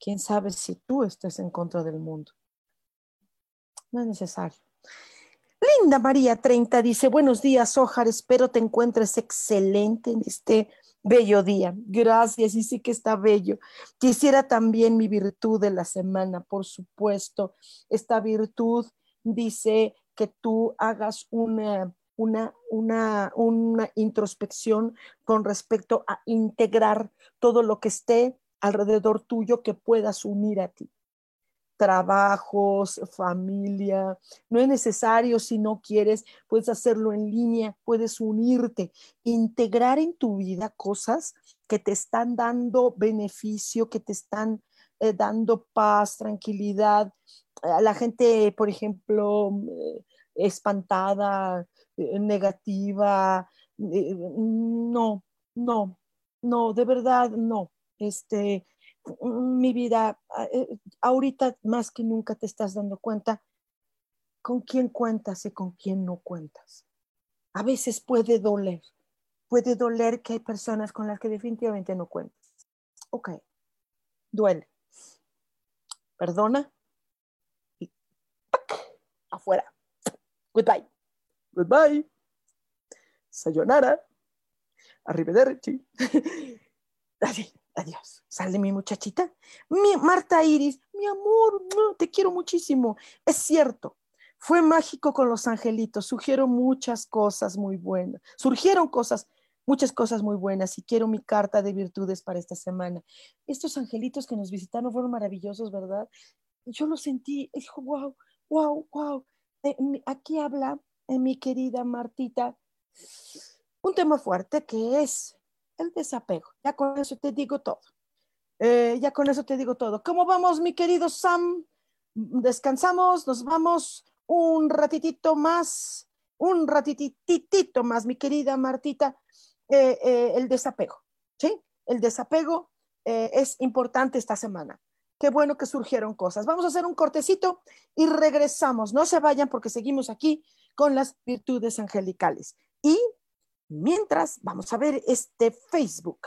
¿Quién sabe si tú estás en contra del mundo? No es necesario. Linda María 30 dice, buenos días, Ojar, espero te encuentres excelente en este bello día. Gracias, y sí que está bello. Quisiera también mi virtud de la semana, por supuesto. Esta virtud dice que tú hagas una, una, una, una introspección con respecto a integrar todo lo que esté alrededor tuyo que puedas unir a ti trabajos, familia. No es necesario si no quieres, puedes hacerlo en línea, puedes unirte, integrar en tu vida cosas que te están dando beneficio, que te están eh, dando paz, tranquilidad. A la gente, por ejemplo, eh, espantada, eh, negativa, no, no, no, de verdad no. Este, mi vida, eh, ahorita más que nunca te estás dando cuenta con quién cuentas y con quién no cuentas. A veces puede doler, puede doler que hay personas con las que definitivamente no cuentas. Ok, duele. Perdona y afuera. Goodbye. Goodbye. Sayonara. Arrivederci. Así adiós, sale mi muchachita. Mi, Marta Iris, mi amor, te quiero muchísimo. Es cierto, fue mágico con los angelitos, surgieron muchas cosas muy buenas, surgieron cosas, muchas cosas muy buenas y quiero mi carta de virtudes para esta semana. Estos angelitos que nos visitaron fueron maravillosos, ¿verdad? Yo lo sentí, dijo, wow, wow, wow. aquí habla eh, mi querida Martita un tema fuerte que es el desapego. Ya con eso te digo todo. Eh, ya con eso te digo todo. ¿Cómo vamos, mi querido Sam? Descansamos, nos vamos un ratitito más, un ratititito más, mi querida Martita. Eh, eh, el desapego, ¿sí? El desapego es importante esta semana. Qué bueno que surgieron cosas. Vamos a hacer un cortecito y regresamos. No se vayan porque seguimos aquí con las virtudes angelicales. Y Mientras, vamos a ver este Facebook.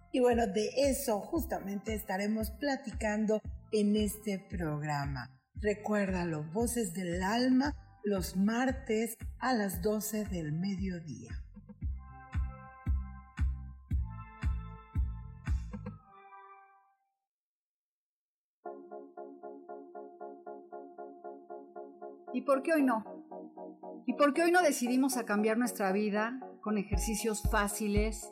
Y bueno, de eso justamente estaremos platicando en este programa. Recuérdalo, Voces del Alma, los martes a las 12 del mediodía. ¿Y por qué hoy no? ¿Y por qué hoy no decidimos a cambiar nuestra vida con ejercicios fáciles,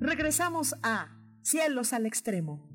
Regresamos a Cielos al Extremo.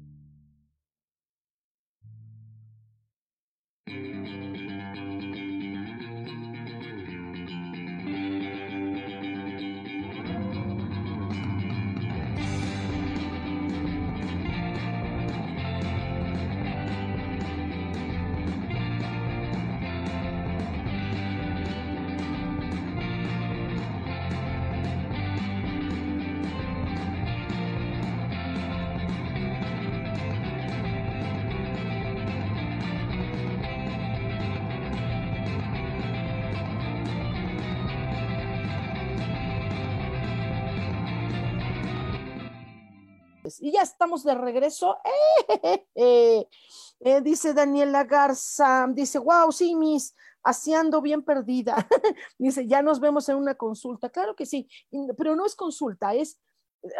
Y ya estamos de regreso. Eh, eh, dice Daniela Garza, dice, wow, sí, mis, haciendo bien perdida. dice, ya nos vemos en una consulta. Claro que sí, pero no es consulta, es,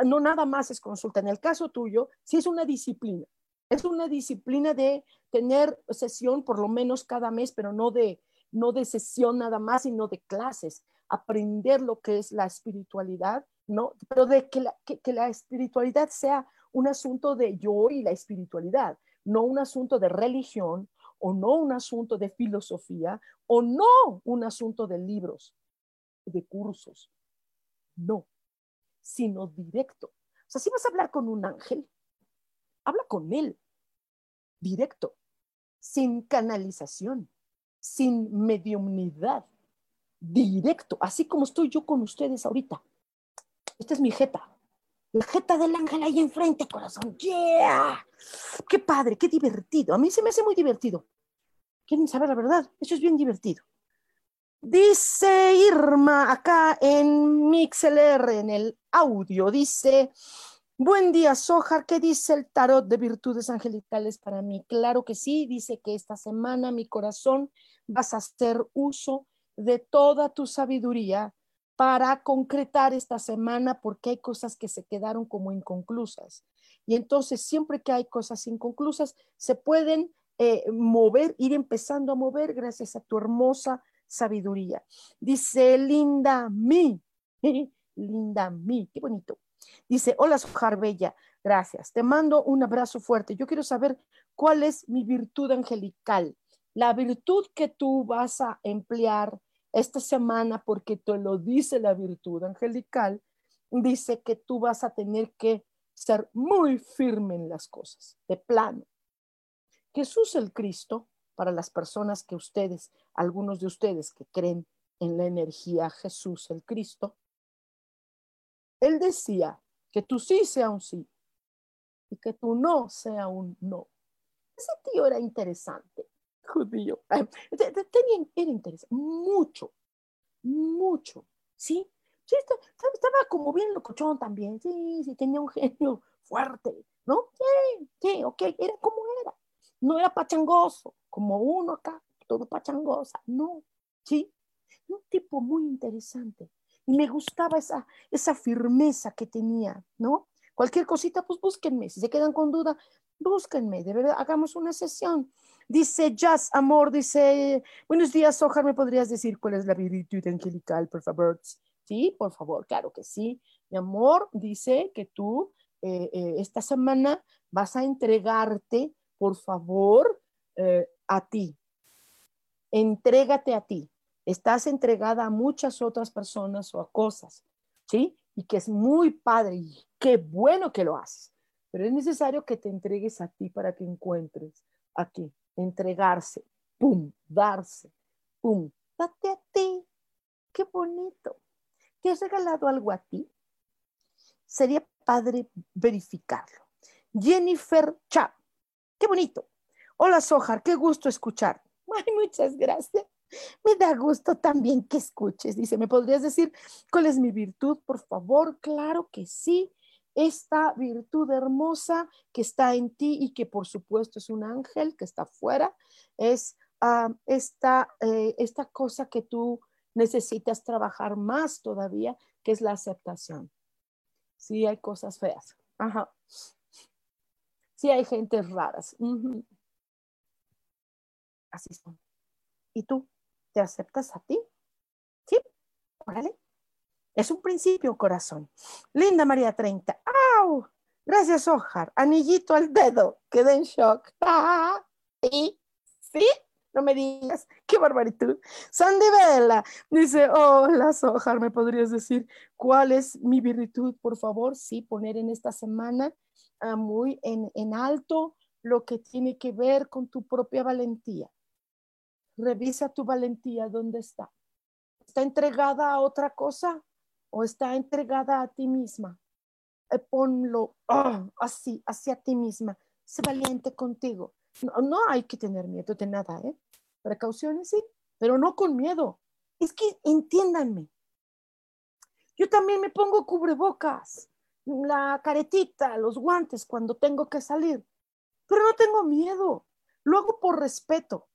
no nada más es consulta. En el caso tuyo, sí es una disciplina. Es una disciplina de tener sesión por lo menos cada mes, pero no de, no de sesión nada más, sino de clases. Aprender lo que es la espiritualidad ¿no? Pero de que la, que, la espiritualidad sea un asunto de yo y la espiritualidad, no un asunto de religión o no un asunto de filosofía o no un asunto de libros, de cursos, no, sino directo. O sea, si vas a hablar con un ángel, habla con él, directo, sin canalización, sin mediumnidad, directo, así como estoy yo con ustedes ahorita. Esta es mi jeta. La jeta del ángel ahí enfrente, corazón. ¡Yeah! ¡Qué padre! ¡Qué divertido! A mí se me hace muy divertido. ¿Quieren saber la verdad? Eso es bien divertido. Dice Irma acá en MixLR, en el audio, dice, buen día, Sojar, ¿qué dice el tarot de virtudes angelicales para mí? Claro que sí, dice que esta semana mi corazón vas a hacer uso de toda tu sabiduría para concretar esta semana porque hay cosas que se quedaron como inconclusas. Y entonces siempre que hay cosas inconclusas, se pueden eh, mover, ir empezando a mover gracias a tu hermosa sabiduría. Dice Linda Mi, Linda Mi, qué bonito. Dice, hola Sujar Bella, gracias. Te mando un abrazo fuerte. Yo quiero saber cuál es mi virtud angelical, la virtud que tú vas a emplear esta semana, porque te lo dice la virtud angelical, dice que tú vas a tener que ser muy firme en las cosas, de plano. Jesús el Cristo, para las personas que ustedes, algunos de ustedes que creen en la energía Jesús el Cristo, él decía que tu sí sea un sí y que tu no sea un no. Ese tío era interesante judío. Tenía, era interesante, mucho, mucho, ¿sí? Sí, estaba, como bien locochón también, sí, sí, tenía un genio fuerte, ¿no? Sí, sí, ok, era como era. No era pachangoso, como uno acá, todo pachangosa, no, ¿sí? Un tipo muy interesante. Y me gustaba esa, esa firmeza que tenía, ¿no? Cualquier cosita, pues búsquenme. Si se quedan con duda, búsquenme. De verdad, hagamos una sesión. Dice Jazz Amor, dice, buenos días, Ojar, ¿me podrías decir cuál es la virtud angelical, por favor? Sí, por favor, claro que sí. Mi amor, dice que tú eh, eh, esta semana vas a entregarte, por favor, eh, a ti. Entrégate a ti. Estás entregada a muchas otras personas o a cosas, ¿sí? Y que es muy padre y qué bueno que lo haces. Pero es necesario que te entregues a ti para que encuentres aquí, entregarse, pum, darse, pum, date a ti. Qué bonito. ¿Te has regalado algo a ti? Sería padre verificarlo. Jennifer Chap, qué bonito. Hola, Sojar, qué gusto escuchar. Ay, muchas gracias. Me da gusto también que escuches. Dice, ¿me podrías decir cuál es mi virtud, por favor? Claro que sí. Esta virtud hermosa que está en ti y que por supuesto es un ángel que está afuera, es ah, esta, eh, esta cosa que tú necesitas trabajar más todavía, que es la aceptación. Sí hay cosas feas. Ajá. Sí hay gentes raras. Así son. ¿Y tú? ¿Te aceptas a ti? ¿Sí? Órale. Es un principio, corazón. Linda María 30. ¡Au! Gracias, Ojar. Anillito al dedo. Quedé en shock. Ah, ¿Y? ¿Sí? No me digas. ¡Qué barbaritud! Sandy Vela dice, hola, Sojar, ¿me podrías decir cuál es mi virtud, por favor? Sí, poner en esta semana ah, muy en, en alto lo que tiene que ver con tu propia valentía. Revisa tu valentía, ¿dónde está? ¿Está entregada a otra cosa o está entregada a ti misma? Eh, ponlo ah, así, hacia ti misma. Sé valiente contigo. No, no, hay que tener miedo de nada, ¿eh? Precauciones, sí, pero no con miedo. Es que entiéndanme. Yo también me pongo cubrebocas, la caretita, los guantes cuando tengo que salir, pero no tengo miedo. Lo hago por respeto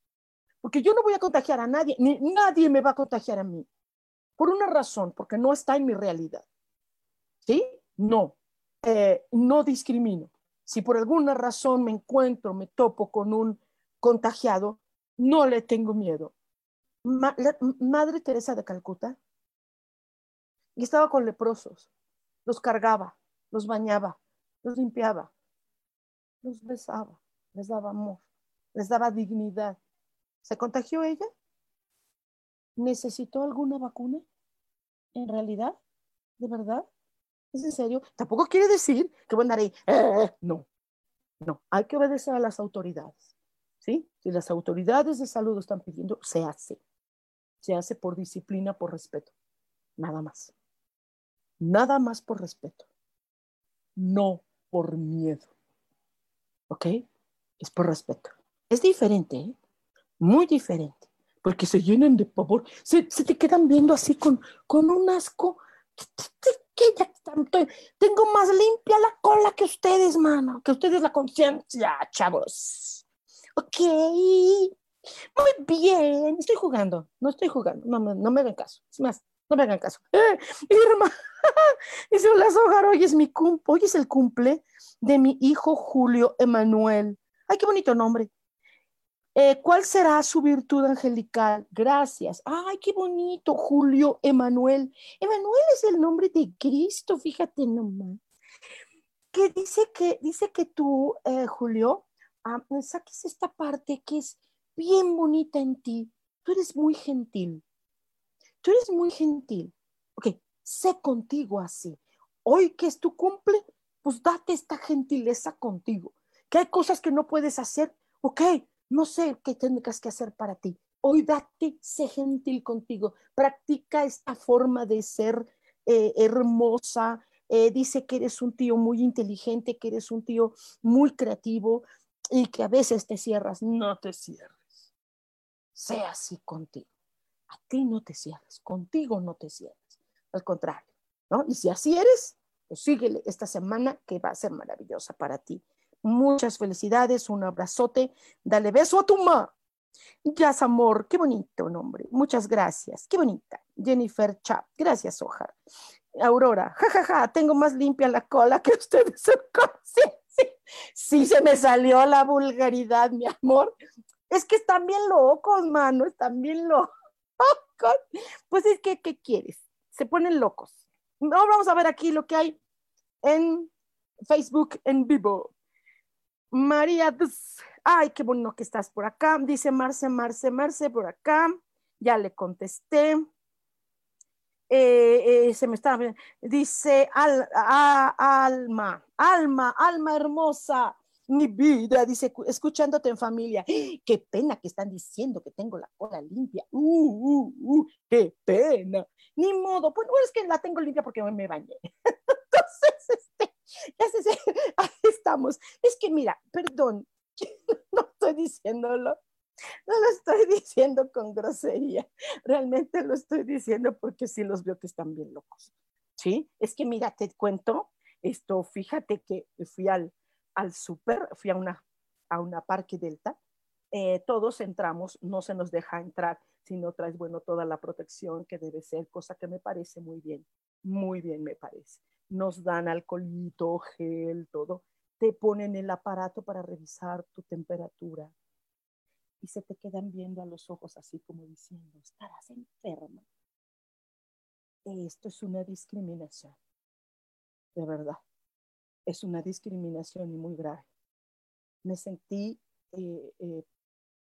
porque yo no voy a contagiar a nadie, ni nadie me va a contagiar a mí. Por una razón, porque no está en mi realidad. ¿Sí? No, eh, no discrimino. Si por alguna razón me encuentro, me topo con un contagiado, no le tengo miedo. Madre Teresa de Calcuta y estaba con leprosos, los cargaba, los bañaba, los limpiaba, los besaba, les daba amor, les daba dignidad. ¿Se contagió ella? ¿Necesitó alguna vacuna? ¿En realidad? ¿De verdad? ¿Es en serio? Tampoco quiere decir que voy a andar ahí. Eh, no, no. Hay que obedecer a las autoridades. ¿Sí? Si las autoridades de salud están pidiendo, se hace. Se hace por disciplina, por respeto. Nada más. Nada más por respeto. No por miedo. ¿Ok? Es por respeto. Es diferente, ¿eh? muy diferente, porque se llenan de pavor, se, te quedan viendo así con, con un asco. Que ya tengo más limpia la cola que ustedes, mano, que ustedes la conciencia, chavos. Ok, muy bien, estoy jugando, no estoy jugando, no, me hagan caso, es más, no me hagan caso. Eh, Irma, dice, Sojar, hoy es mi cumple, hoy es el cumple de mi hijo Julio Emanuel. Ay, qué bonito nombre. Eh, ¿Cuál será su virtud angelical? Gracias. Ay, qué bonito, Julio Emanuel. Emanuel es el nombre de Cristo, fíjate nomás. Que dice que, dice que tú, eh, Julio, ah, saques esta parte que es bien bonita en ti. Tú eres muy gentil. Tú eres muy gentil. Ok, sé contigo así. Hoy que es tu cumple, pues date esta gentileza contigo. Que hay cosas que no puedes hacer, ok, no sé qué tendrás que hacer para ti. Hoy date, sé gentil contigo. Practica esta forma de ser eh, hermosa. Eh, dice que eres un tío muy inteligente, que eres un tío muy creativo y que a veces te cierras. No te cierres. Sé así contigo. A ti no te cierres. Contigo no te cierres. Al contrario, ¿no? Y si así eres, pues síguele esta semana que va a ser maravillosa para ti. Muchas felicidades, un abrazote. Dale beso a tu mamá. Jazz Amor, qué bonito nombre. Muchas gracias. Qué bonita. Jennifer Chap. Gracias, Ojar. Aurora, jajaja, ja, ja, tengo más limpia la cola que ustedes. Sí, sí, sí, se me salió la vulgaridad, mi amor. Es que están bien locos, mano, están bien locos. Pues es que, ¿qué quieres? Se ponen locos. Ahora vamos a ver aquí lo que hay en Facebook en vivo. María, ay, qué bueno que estás por acá. Dice Marce, Marce, Marce, por acá. Ya le contesté. Eh, eh, se me está dice alma, alma, alma hermosa, mi vida, dice, escuchándote en familia, qué pena que están diciendo que tengo la cola limpia, uh, uh, uh, qué pena, ni modo, pues es que la tengo limpia porque me bañé. Ya estamos. Es que mira, perdón, no estoy diciéndolo no lo estoy diciendo con grosería, realmente lo estoy diciendo porque sí los veo que están bien locos. ¿Sí? Es que mira, te cuento esto, fíjate que fui al, al súper, fui a una, a una parque delta, eh, todos entramos, no se nos deja entrar si no traes, bueno, toda la protección que debe ser, cosa que me parece muy bien, muy bien me parece. Nos dan alcoholito, gel, todo. Te ponen el aparato para revisar tu temperatura, y se te quedan viendo a los ojos así como diciendo, estarás enferma. Esto es una discriminación, de verdad. Es una discriminación muy grave. Me sentí eh, eh,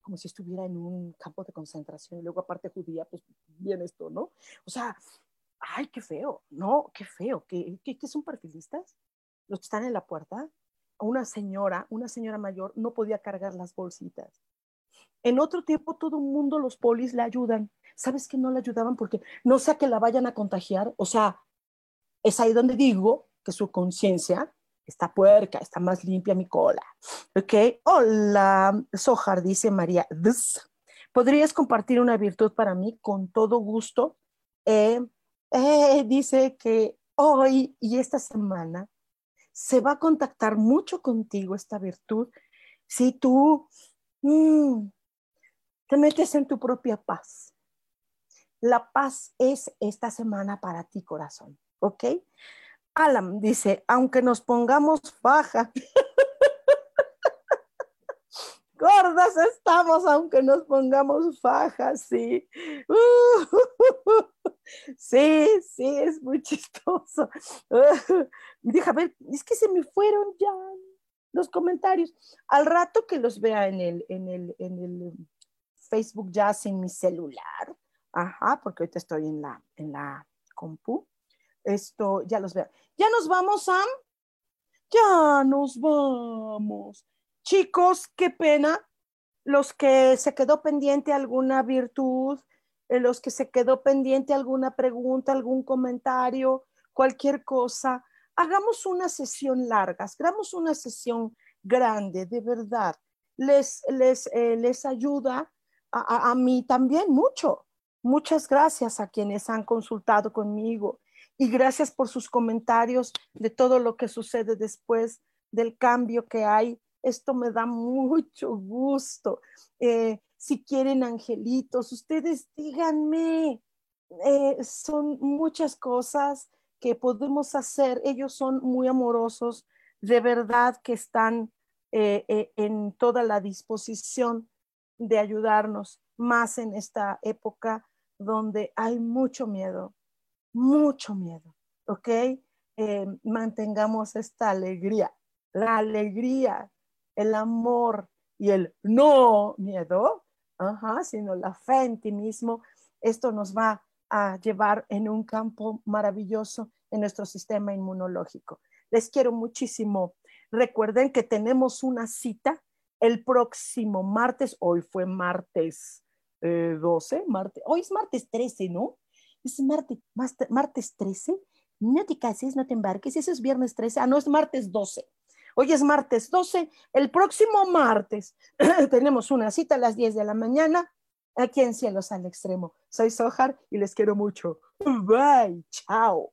como si estuviera en un campo de concentración y luego aparte judía, pues bien esto, ¿no? O sea, ay, qué feo, no, qué feo, ¿qué, qué, qué son perfilistas? Los están en la puerta, una señora, una señora mayor no podía cargar las bolsitas en otro tiempo todo el mundo, los polis le ayudan. ¿Sabes que no le ayudaban? Porque no sea que la vayan a contagiar. O sea, es ahí donde digo que su conciencia está puerca, está más limpia mi cola. Ok, hola, Sojar, dice María. ¿Podrías compartir una virtud para mí con todo gusto? Eh, eh, dice que hoy y esta semana se va a contactar mucho contigo esta virtud. Si tú mm, te metes en tu propia paz. La paz es esta semana para ti, corazón, ¿ok? Alan dice, aunque nos pongamos faja, gordas estamos, aunque nos pongamos faja, sí. sí, sí, es muy chistoso. Deja ver, es que se me fueron ya los comentarios. Al rato que los vea en el, en el, en el Facebook ya sin mi celular. Ajá, porque ahorita estoy en la, en la compu. Esto, ya los veo. ¿Ya nos vamos, Sam? Ya nos vamos. Chicos, qué pena. Los que se quedó pendiente alguna virtud, eh, los que se quedó pendiente alguna pregunta, algún comentario, cualquier cosa, hagamos una sesión larga, hagamos una sesión grande, de verdad. Les, les, eh, les ayuda a, mí también mucho. Muchas gracias a quienes han consultado conmigo y gracias por sus comentarios de todo lo que sucede después del cambio que hay. Esto me da mucho gusto. Eh, si quieren angelitos, ustedes díganme. Eh, son muchas cosas que podemos hacer. Ellos son muy amorosos, de verdad que están eh, en toda la disposición de ayudarnos más en esta época donde hay mucho miedo, mucho miedo, ¿ok? Eh, mantengamos esta alegría, la alegría, el amor y el no miedo, sino la fe en ti mismo. Esto nos va a llevar en un campo maravilloso en nuestro sistema inmunológico. Les quiero muchísimo. Recuerden que tenemos una cita el próximo martes, hoy fue martes 12, eh, martes, hoy es martes 13, ¿no? Es martes, martes 13. No te cases, no te embarques, eso es viernes 13, ah, no, es martes 12. Hoy es martes 12, el próximo martes tenemos una cita a las 10 de la mañana aquí en Cielos al Extremo. Soy Sojar y les quiero mucho. Bye, chao.